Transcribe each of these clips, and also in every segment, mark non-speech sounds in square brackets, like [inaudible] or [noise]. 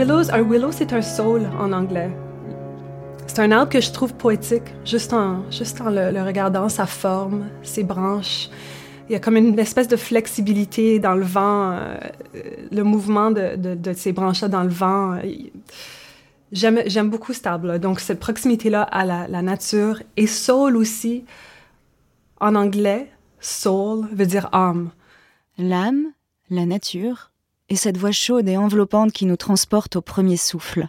Un willow, c'est un saule en anglais. C'est un arbre que je trouve poétique, juste en, juste en le, regardant, sa forme, ses branches. Il y a comme une espèce de flexibilité dans le vent, euh, le mouvement de, de, ces branches-là dans le vent. J'aime, j'aime beaucoup cet arbre-là. Donc, cette proximité-là à la, la, nature. Et soul aussi, en anglais, soul veut dire âme. L'âme, la nature, et cette voix chaude et enveloppante qui nous transporte au premier souffle.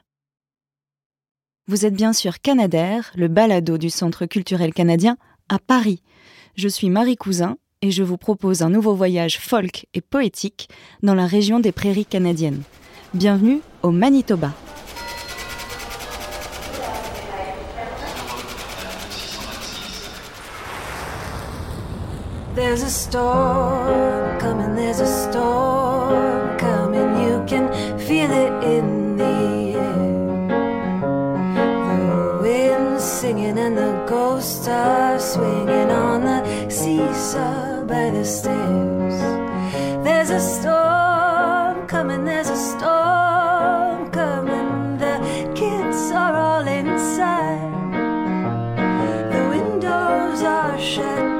Vous êtes bien sûr Canadair, le balado du Centre culturel canadien, à Paris. Je suis Marie Cousin et je vous propose un nouveau voyage folk et poétique dans la région des prairies canadiennes. Bienvenue au Manitoba. Are swinging on the seesaw by the stairs. There's a storm coming, there's a storm coming. The kids are all inside. The windows are shut.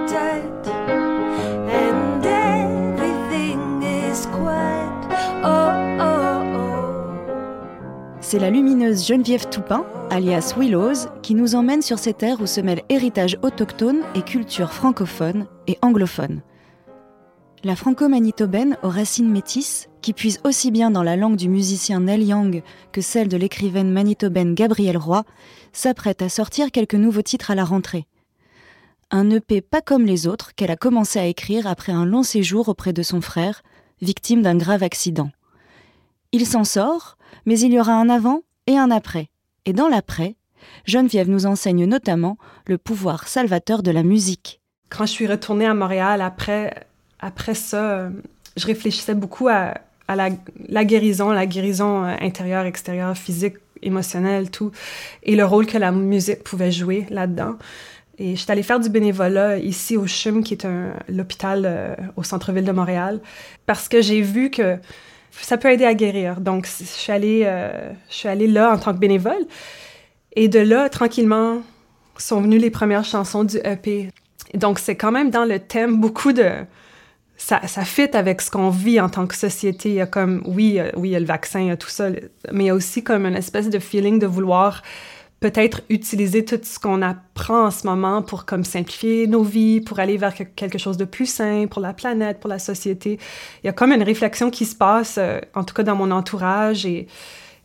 c'est la lumineuse Geneviève Toupin, alias Willows, qui nous emmène sur cette terre où se mêlent héritage autochtone et culture francophone et anglophone. La franco-manitobaine aux racines métisses, qui puise aussi bien dans la langue du musicien Neil Young que celle de l'écrivaine manitobaine Gabrielle Roy, s'apprête à sortir quelques nouveaux titres à la rentrée. Un EP pas comme les autres qu'elle a commencé à écrire après un long séjour auprès de son frère, victime d'un grave accident. Il s'en sort, mais il y aura un avant et un après. Et dans l'après, Geneviève nous enseigne notamment le pouvoir salvateur de la musique. Quand je suis retournée à Montréal après, ça, je réfléchissais beaucoup à, la, guérison, la guérison intérieure, extérieure, physique, émotionnelle, tout, et le rôle que la musique pouvait jouer là-dedans. Et je suis allée faire du bénévolat ici au CHUM, qui est l'hôpital euh, au centre-ville de Montréal, parce que j'ai vu que ça peut aider à guérir. Donc, je suis allée, euh, je suis allée là en tant que bénévole. Et de là, tranquillement, sont venues les premières chansons du EP. Donc, c'est quand même dans le thème beaucoup de... Ça, ça fit avec ce qu'on vit en tant que société. Il y a comme, oui, euh, oui, il y a le vaccin, il y a tout ça, mais il y a aussi comme une espèce de feeling de vouloir peut-être utiliser tout ce qu'on apprend en ce moment pour comme simplifier nos vies, pour aller vers quelque chose de plus sain pour la planète, pour la société. Il y a comme une réflexion qui se passe, euh, en tout cas dans mon entourage et,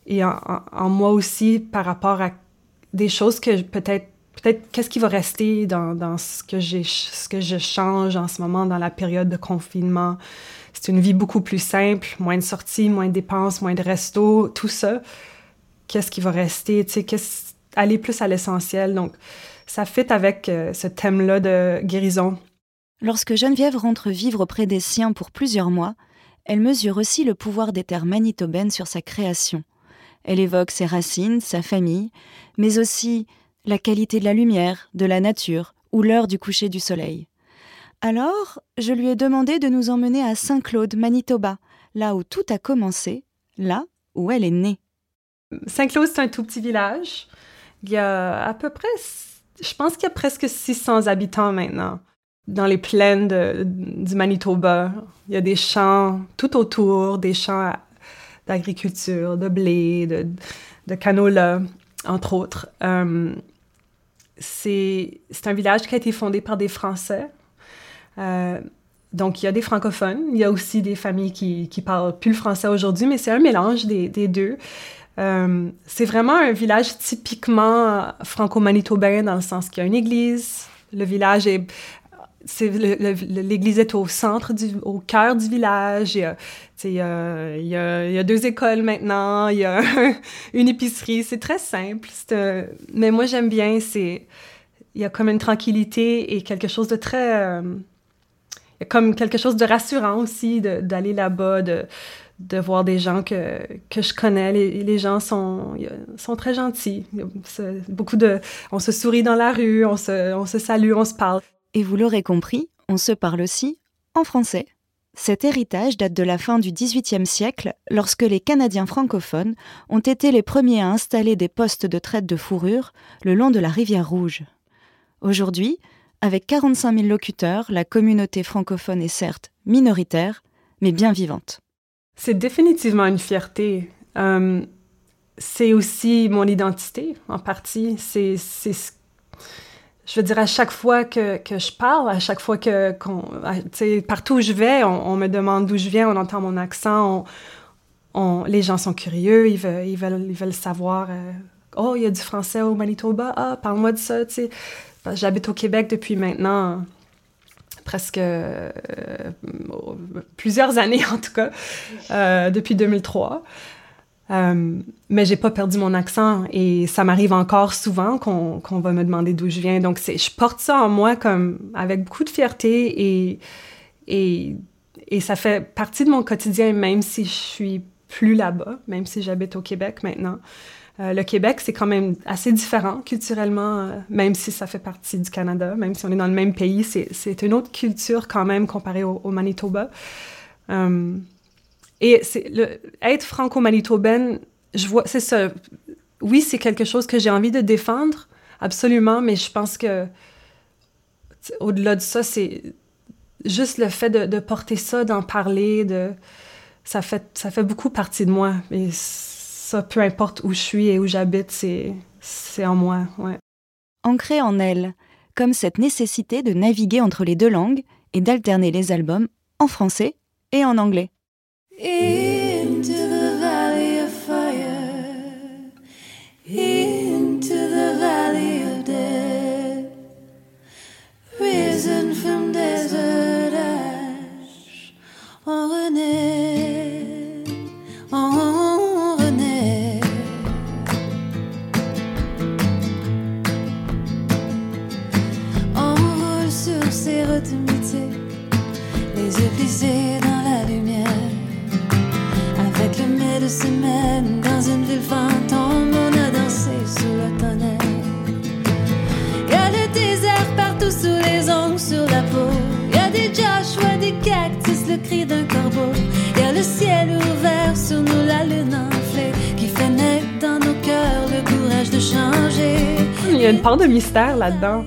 et en, en, moi aussi par rapport à des choses que peut-être peut-être qu'est-ce qui va rester dans, dans ce que j'ai ce que je change en ce moment dans la période de confinement. C'est une vie beaucoup plus simple, moins de sorties, moins de dépenses, moins de restos, tout ça. Qu'est-ce qui va rester, tu sais, qu'est-ce aller plus à l'essentiel. Donc, ça fit avec euh, ce thème-là de guérison. Lorsque Geneviève rentre vivre auprès des siens pour plusieurs mois, elle mesure aussi le pouvoir des terres manitobaines sur sa création. Elle évoque ses racines, sa famille, mais aussi la qualité de la lumière, de la nature ou l'heure du coucher du soleil. Alors, je lui ai demandé de nous emmener à Saint-Claude, Manitoba, là où tout a commencé, là où elle est née. Saint-Claude, c'est un tout petit village il y a à peu près, je pense qu'il y a presque 600 habitants maintenant dans les plaines du Manitoba. Il y a des champs tout autour, des champs d'agriculture, de blé, de, de, canola, entre autres. Euh, c'est un village qui a été fondé par des Français. Euh, donc, il y a des francophones, il y a aussi des familles qui, qui parlent plus le français aujourd'hui, mais c'est un mélange des, des deux. Euh, c'est vraiment un village typiquement franco-manitobain dans le sens qu'il y a une église. Le village est l'église est au centre, du, au cœur du village. Il y, a, deux écoles maintenant, il y a [laughs] une épicerie. C'est très simple. mais moi, j'aime bien. C'est, il y a comme une tranquillité et quelque chose de très... Euh, il y a comme quelque chose de rassurant aussi d'aller là-bas, de voir des gens que, que je connais. Les, les gens sont, sont très gentils. Beaucoup de, on se sourit dans la rue, on se, on se salue, on se parle. Et vous l'aurez compris, on se parle aussi en français. Cet héritage date de la fin du XVIIIe siècle, lorsque les Canadiens francophones ont été les premiers à installer des postes de traite de fourrure le long de la rivière Rouge. Aujourd'hui, avec 45 000 locuteurs, la communauté francophone est certes minoritaire, mais bien vivante. C'est définitivement une fierté. Euh, c'est aussi mon identité, en partie. C'est je veux dire, à chaque fois que, que je parle, à chaque fois que, sais, partout où je vais, on, me demande d'où je viens, on entend mon accent, on, les gens sont curieux, ils veulent, ils veulent, ils veulent savoir, euh, oh, il y a du français au Manitoba, ah, parle-moi de ça, tu sais. J'habite au Québec depuis maintenant presque euh, plusieurs années [laughs] en tout cas, euh, depuis 2003. Euh, mais j'ai pas perdu mon accent et ça m'arrive encore souvent qu'on va me demander d'où je viens. Donc, je porte ça en moi comme avec beaucoup de fierté et, et, et ça fait partie de mon quotidien, même si je suis plus là-bas, même si j'habite au Québec maintenant. Euh, le Québec, c'est quand même assez différent culturellement, euh, même si ça fait partie du Canada, même si on est dans le même pays, c'est une autre culture quand même comparée au, Manitoba. Euh, et être franco-manitobaine, je vois, c'est ça. Oui, c'est quelque chose que j'ai envie de défendre, absolument, mais je pense que au-delà de ça, c'est juste le fait de, porter ça, d'en parler, de ça fait ça fait beaucoup partie de moi. Ça, peu importe où je suis et où j'habite, c'est c'est en moi, ouais. Ancré en elle, comme cette nécessité de naviguer entre les deux langues et d'alterner les albums en français et en anglais. Yeux dans la lumière de semaine dans une ville fantôme, on a dansé sous le tonnerre. Y a le désert partout sous les ongles, sur la peau. Y a des Joshua, des cactus, le cri d'un corbeau. Y a le ciel ouvert sur nous, la lune enflée, qui fait naître dans nos cœurs le courage de changer. Il y a une part de mystère là-dedans.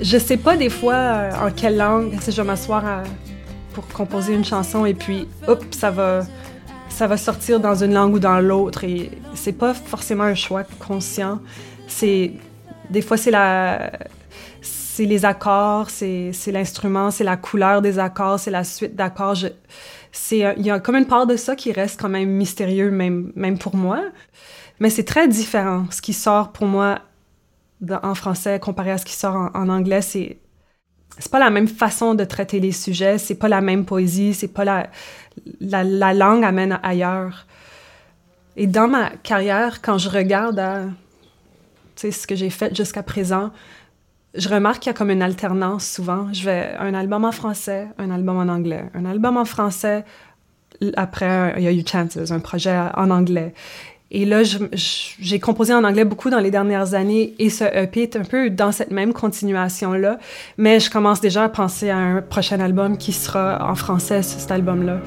Je sais pas des fois euh, en quelle langue, si je vais m'asseoir pour composer une chanson et puis, hop, ça va ça va sortir dans une langue ou dans l'autre et c'est pas forcément un choix conscient. C'est des fois c'est la c'est les accords, c'est l'instrument, c'est la couleur des accords, c'est la suite d'accords. Il y a comme une part de ça qui reste quand même mystérieux même même pour moi. Mais c'est très différent ce qui sort pour moi en français comparé à ce qui sort en, anglais, c'est c'est pas la même façon de traiter les sujets, c'est pas la même poésie, c'est pas la, la, langue amène ailleurs. Et dans ma carrière, quand je regarde à ce que j'ai fait jusqu'à présent, je remarque qu'il y a comme une alternance souvent. Je vais un album en français, un album en anglais, un album en français, après il y a eu Chances, un projet en anglais. Et là, j'ai composé en anglais beaucoup dans les dernières années et ce EP est un peu dans cette même continuation-là. Mais je commence déjà à penser à un prochain album qui sera en français, cet album-là.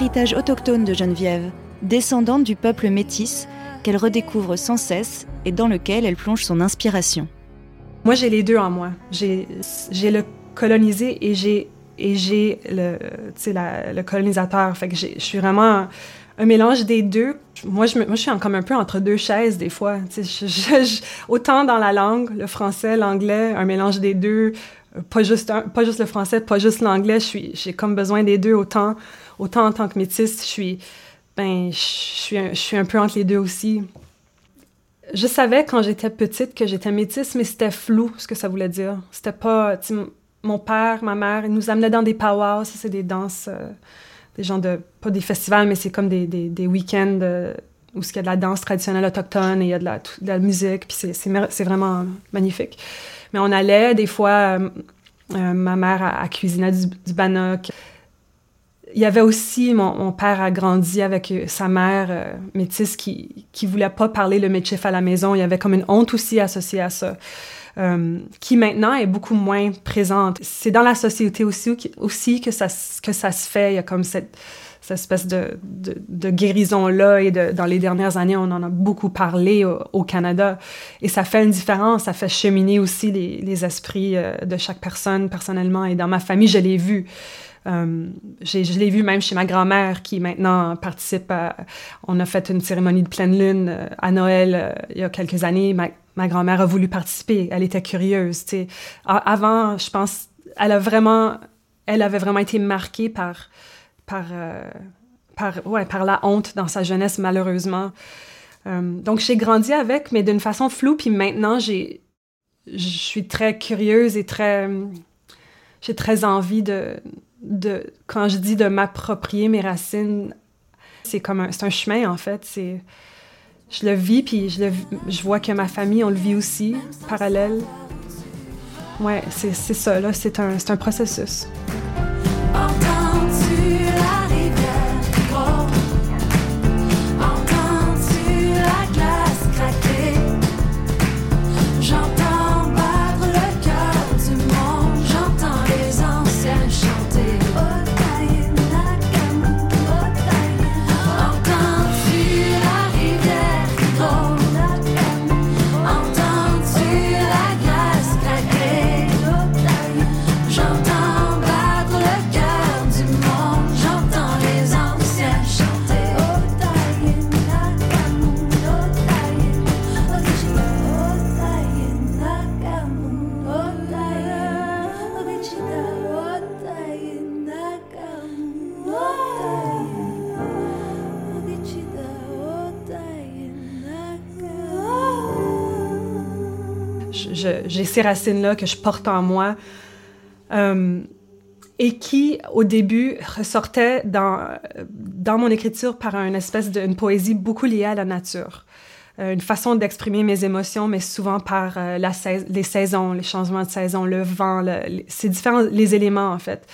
L'héritage autochtone de Geneviève, descendante du peuple métis qu'elle redécouvre sans cesse et dans lequel elle plonge son inspiration. Moi, j'ai les deux en moi. J'ai le colonisé et j'ai et le, colonisateur. Fait que je suis vraiment un, mélange des deux. Moi je, suis comme un peu entre deux chaises des fois. Autant dans la langue, le français, l'anglais, un mélange des deux. Pas juste le français, pas juste l'anglais. J'ai comme besoin des deux autant, autant en tant que métisse. Je suis, ben, je suis, je suis un peu entre les deux aussi. Je savais quand j'étais petite que j'étais métisse, mais c'était flou ce que ça voulait dire. C'était pas. Mon père, ma mère, ils nous amenaient dans des powwows, ça c'est des danses, euh, des gens de. pas des festivals, mais c'est comme des, des, week-ends euh, où il y a de la danse traditionnelle autochtone et il y a de la, de la musique, puis c'est vraiment magnifique. Mais on allait, des fois, euh, ma mère a, cuisiné du, du bannock il y avait aussi, mon, père a grandi avec euh, sa mère euh, métisse qui qui voulait pas parler le métier à la maison. Il y avait comme une honte aussi associée à ça, euh, qui maintenant est beaucoup moins présente. C'est dans la société aussi, aussi que, ça, que ça se fait. Il y a comme cette, cette espèce de, de, guérison-là et de, dans les dernières années, on en a beaucoup parlé au, Canada. Et ça fait une différence, ça fait cheminer aussi les, les esprits de chaque personne personnellement. Et dans ma famille, je l'ai vu. Euh, je l'ai vu même chez ma grand-mère qui maintenant participe à... On a fait une cérémonie de pleine lune euh, à Noël euh, il y a quelques années. Ma, ma grand-mère a voulu participer. Elle était curieuse. sais. Avant, je pense, elle a vraiment... Elle avait vraiment été marquée par... par par, ouais, par la honte dans sa jeunesse, malheureusement. donc, j'ai grandi avec, mais d'une façon floue. Puis maintenant, je suis très curieuse et très, j'ai très envie de, de, quand je dis de m'approprier mes racines, c'est comme un, c'est un chemin en fait. C'est, je le vis puis je, le, je vois que ma famille on le vit aussi parallèle. Ouais, c'est, ça là, c'est un, c'est un processus. J'ai ces racines-là que je porte en moi. Euh, et qui, au début, ressortaient dans, dans mon écriture par une espèce d'une poésie beaucoup liée à la nature. Euh, une façon d'exprimer mes émotions, mais souvent par euh, la les saisons, les changements de saison, le vent, le, c'est différents, les éléments, en fait.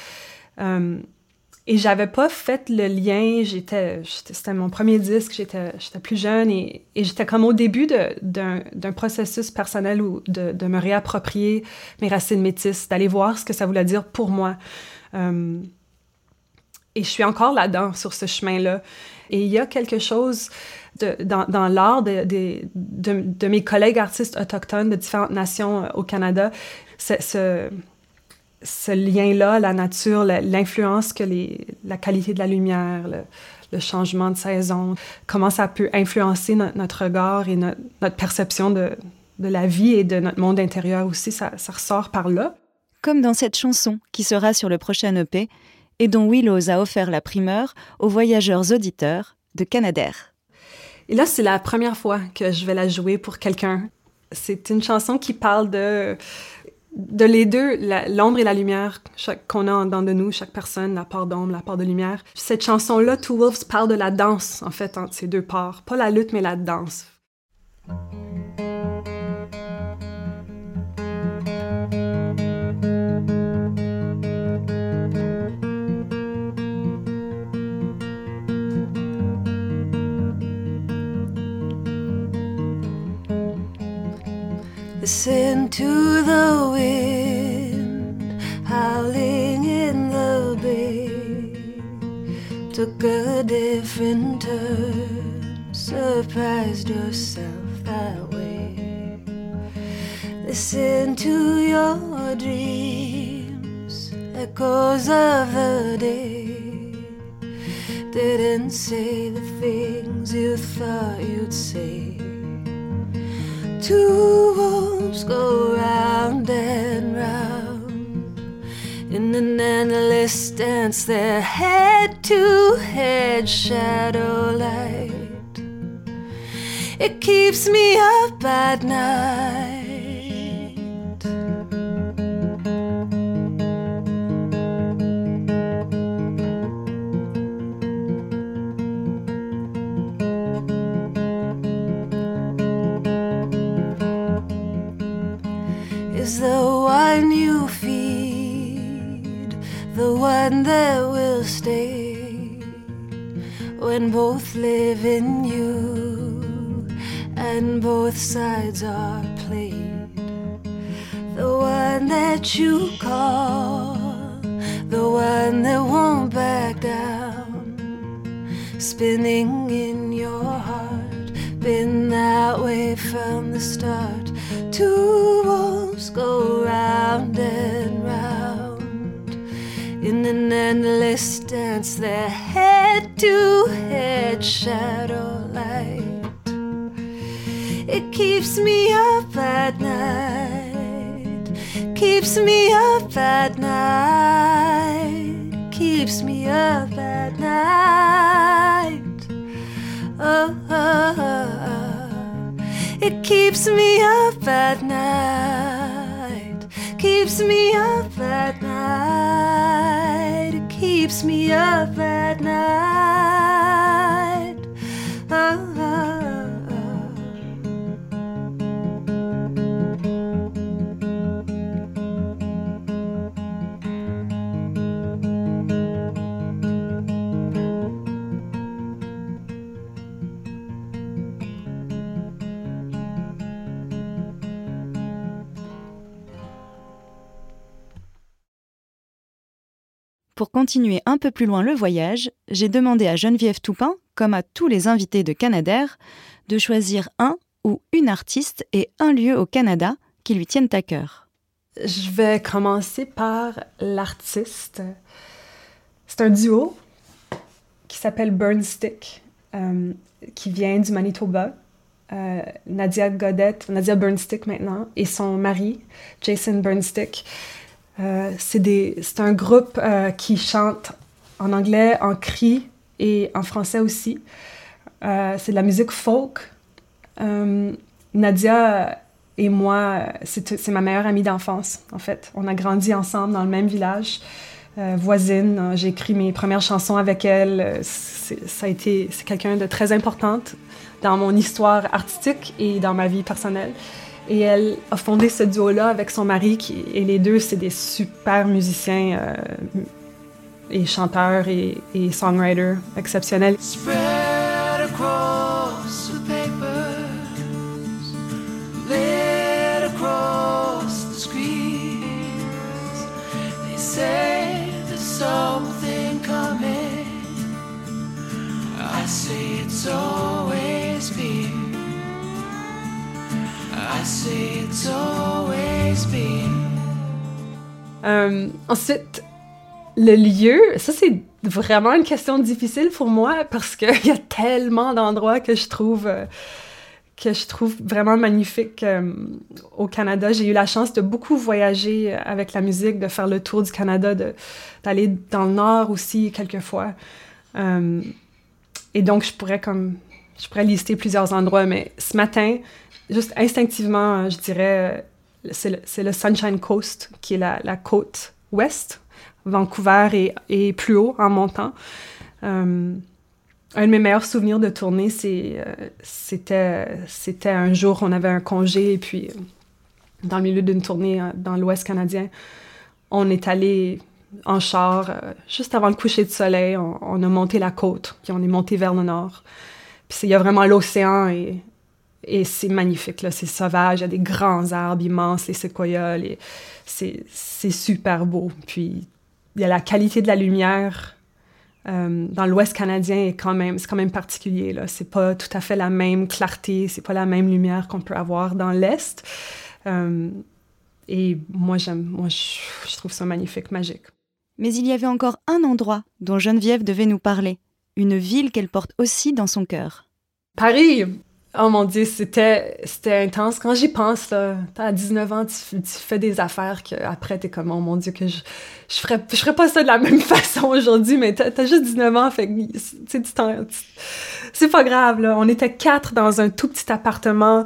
Et j'avais pas fait le lien, j'étais, c'était mon premier disque, j'étais, j'étais plus jeune et, et j'étais comme au début d'un, processus personnel où de, de, me réapproprier mes racines métisses, d'aller voir ce que ça voulait dire pour moi. Euh, et je suis encore là-dedans, sur ce chemin-là. Et il y a quelque chose de, dans, dans l'art de, de, de, mes collègues artistes autochtones de différentes nations euh, au Canada, ce, ce lien-là, la nature, l'influence que les, la qualité de la lumière, le, changement de saison, comment ça peut influencer notre regard et notre, perception de, de, la vie et de notre monde intérieur aussi, ça, ça, ressort par là. Comme dans cette chanson qui sera sur le prochain EP et dont Willows a offert la primeur aux voyageurs auditeurs de Canadair. Et là, c'est la première fois que je vais la jouer pour quelqu'un. C'est une chanson qui parle de de les deux, l'ombre et la lumière qu'on a en dedans de nous, chaque personne, la part d'ombre, la part de lumière. Cette chanson-là, Two Wolves, parle de la danse, en fait, entre ces deux parts. Pas la lutte, mais la danse. Listen to the wind howling in the bay. Took a different turn, surprised yourself that way. Listen to your dreams echoes of the day didn't say the things you thought you'd say. Two wolves go round and round in an endless dance, their head to head shadow light. It keeps me up at night. Is the one you feed the one that will stay when both live in you and both sides are played? The one that you call, the one that won't back down, spinning in your heart, been that way from the start. Two wolves go round and round in an endless dance, their head to head shadow light. It keeps me up at night, keeps me up at night, keeps me up at night. Oh, oh, oh, oh. It keeps me up at night, keeps me up at night, it keeps me up at night. Pour continuer un peu plus loin le voyage, j'ai demandé à Geneviève Toupin, comme à tous les invités de Canadair, de choisir un ou une artiste et un lieu au Canada qui lui tiennent à cœur. Je vais commencer par l'artiste. C'est un duo qui s'appelle Burnstick, euh, qui vient du Manitoba. Euh, Nadia Godette, Nadia Burnstick maintenant, et son mari, Jason Burnstick. Euh, c'est un groupe euh, qui chante en anglais, en cri et en français aussi. Euh, c'est de la musique folk. Nadia et moi, c'est ma meilleure amie d'enfance, en fait. On a grandi ensemble dans le même village, voisine. J'ai écrit mes premières chansons avec elle. Ça a été, quelqu'un de très importante dans mon histoire artistique et dans ma vie personnelle. Et elle a fondé ce duo-là avec son mari, qui, et les deux, c'est des super musiciens euh, et chanteurs et, et songwriters exceptionnels. Spread across the papers, laid across the screens. They say there's something coming. I say it's always Euh, ensuite, le lieu, ça c'est vraiment une question difficile pour moi parce qu'il [laughs] y a tellement d'endroits que je trouve euh, que je trouve vraiment magnifiques euh, au Canada. J'ai eu la chance de beaucoup voyager avec la musique, de faire le tour du Canada, d'aller dans le nord aussi quelquefois. Euh, et donc je pourrais comme je pourrais lister plusieurs endroits, mais ce matin, juste instinctivement, euh, je dirais euh, c'est le, le Sunshine Coast, qui est la, la côte ouest, Vancouver et, et plus haut en montant. Euh, un de mes meilleurs souvenirs de tournée, euh, c'était, c'était un jour, on avait un congé, et puis euh, dans le milieu d'une tournée euh, dans l'Ouest canadien, on est allé en char euh, juste avant le coucher de soleil. On, on a monté la côte, puis on est monté vers le nord. Puis il y a vraiment l'océan et, et c'est magnifique, là. C'est sauvage, il y a des grands arbres immenses, les séquoias, les- c'est, super beau. Puis il y a la qualité de la lumière euh, dans l'Ouest canadien est quand même, c'est quand même particulier, là. C'est pas tout à fait la même clarté, c'est pas la même lumière qu'on peut avoir dans l'Est. Euh, et moi, j'aime, moi, je, je trouve ça magnifique, magique. Mais il y avait encore un endroit dont Geneviève devait nous parler, une ville qu'elle porte aussi dans son cœur. Paris, Oh mon Dieu, c'était, c'était intense. Quand j'y pense, là, à 19 ans, tu, fais des affaires que après t'es comme, oh mon Dieu, que je, je ferais, je pas ça de la [laughs] même façon aujourd'hui, mais t'as, as juste 19 ans, fait que, tu c'est pas grave, là. On était quatre dans un tout petit appartement.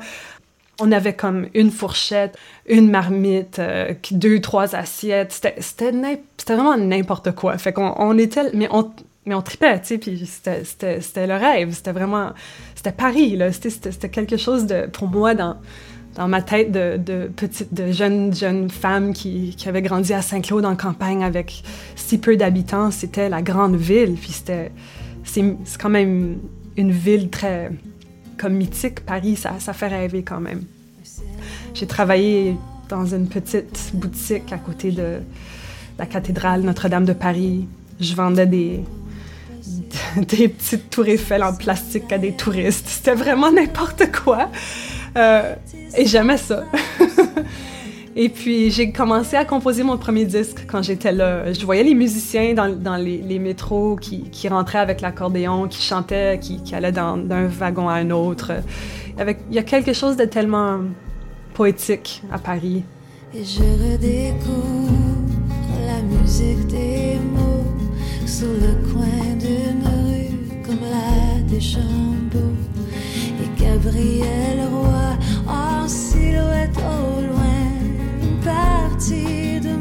On avait comme une fourchette, une marmite, euh, deux, trois assiettes. C'était, c'était, c'était vraiment n'importe quoi. Fait qu'on on était, mais on, mais on tripait, tu sais, puis c'était le rêve, c'était vraiment, c'était Paris, là, c'était quelque chose de, pour moi, dans, dans ma tête de, de petite, de jeune, jeune femme qui, qui avait grandi à Saint-Claude en campagne avec si peu d'habitants, c'était la grande ville, puis c'était, c'est quand même une ville très, comme mythique, Paris, ça, ça fait rêver quand même. J'ai travaillé dans une petite boutique à côté de la cathédrale Notre-Dame de Paris. Je vendais des, [laughs] des petites tours Eiffel en plastique à des touristes. C'était vraiment n'importe quoi. Euh, et j'aimais ça. [laughs] et puis, j'ai commencé à composer mon premier disque quand j'étais là. Je voyais les musiciens dans, les, métros qui, rentraient avec l'accordéon, qui chantaient, qui, allaient d'un wagon à un autre. Avec, il y a quelque chose de tellement poétique à Paris. Et je redécouvre la musique des mots sur le coin la Deschambault et Gabriel Roy en silhouette au loin, une partie de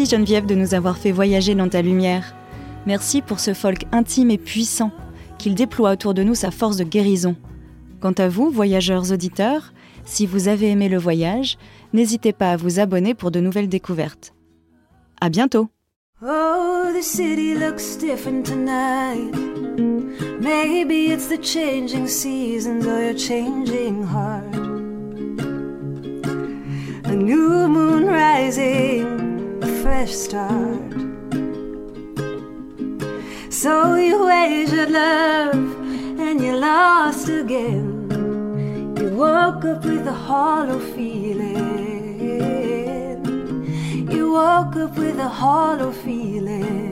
Merci Geneviève de nous avoir fait voyager dans ta lumière. Merci pour ce folk intime et puissant, qu'il déploie autour de nous sa force de guérison. Quant à vous, voyageurs auditeurs, si vous avez aimé le voyage, n'hésitez pas à vous abonner pour de nouvelles découvertes. À bientôt! Oh, the city looks different tonight. Maybe it's the changing seasons or your changing heart. A new moon rising, fresh start. So you wagered love and you lost again. You woke up with a hollow feeling. You woke up with a hollow feeling.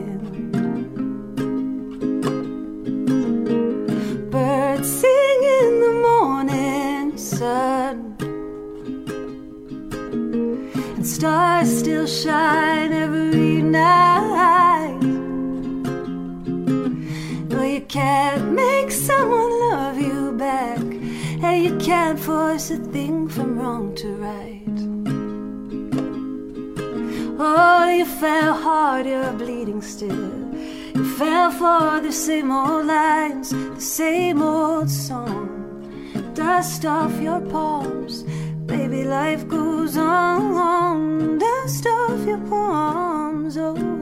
Stars still shine every night. No, you can't make someone love you back, and you can't force a thing from wrong to right. Oh, you fell hard, you're bleeding still. You fell for the same old lines, the same old song. Dust off your palms, baby, life goes on. Dust off your palms, oh,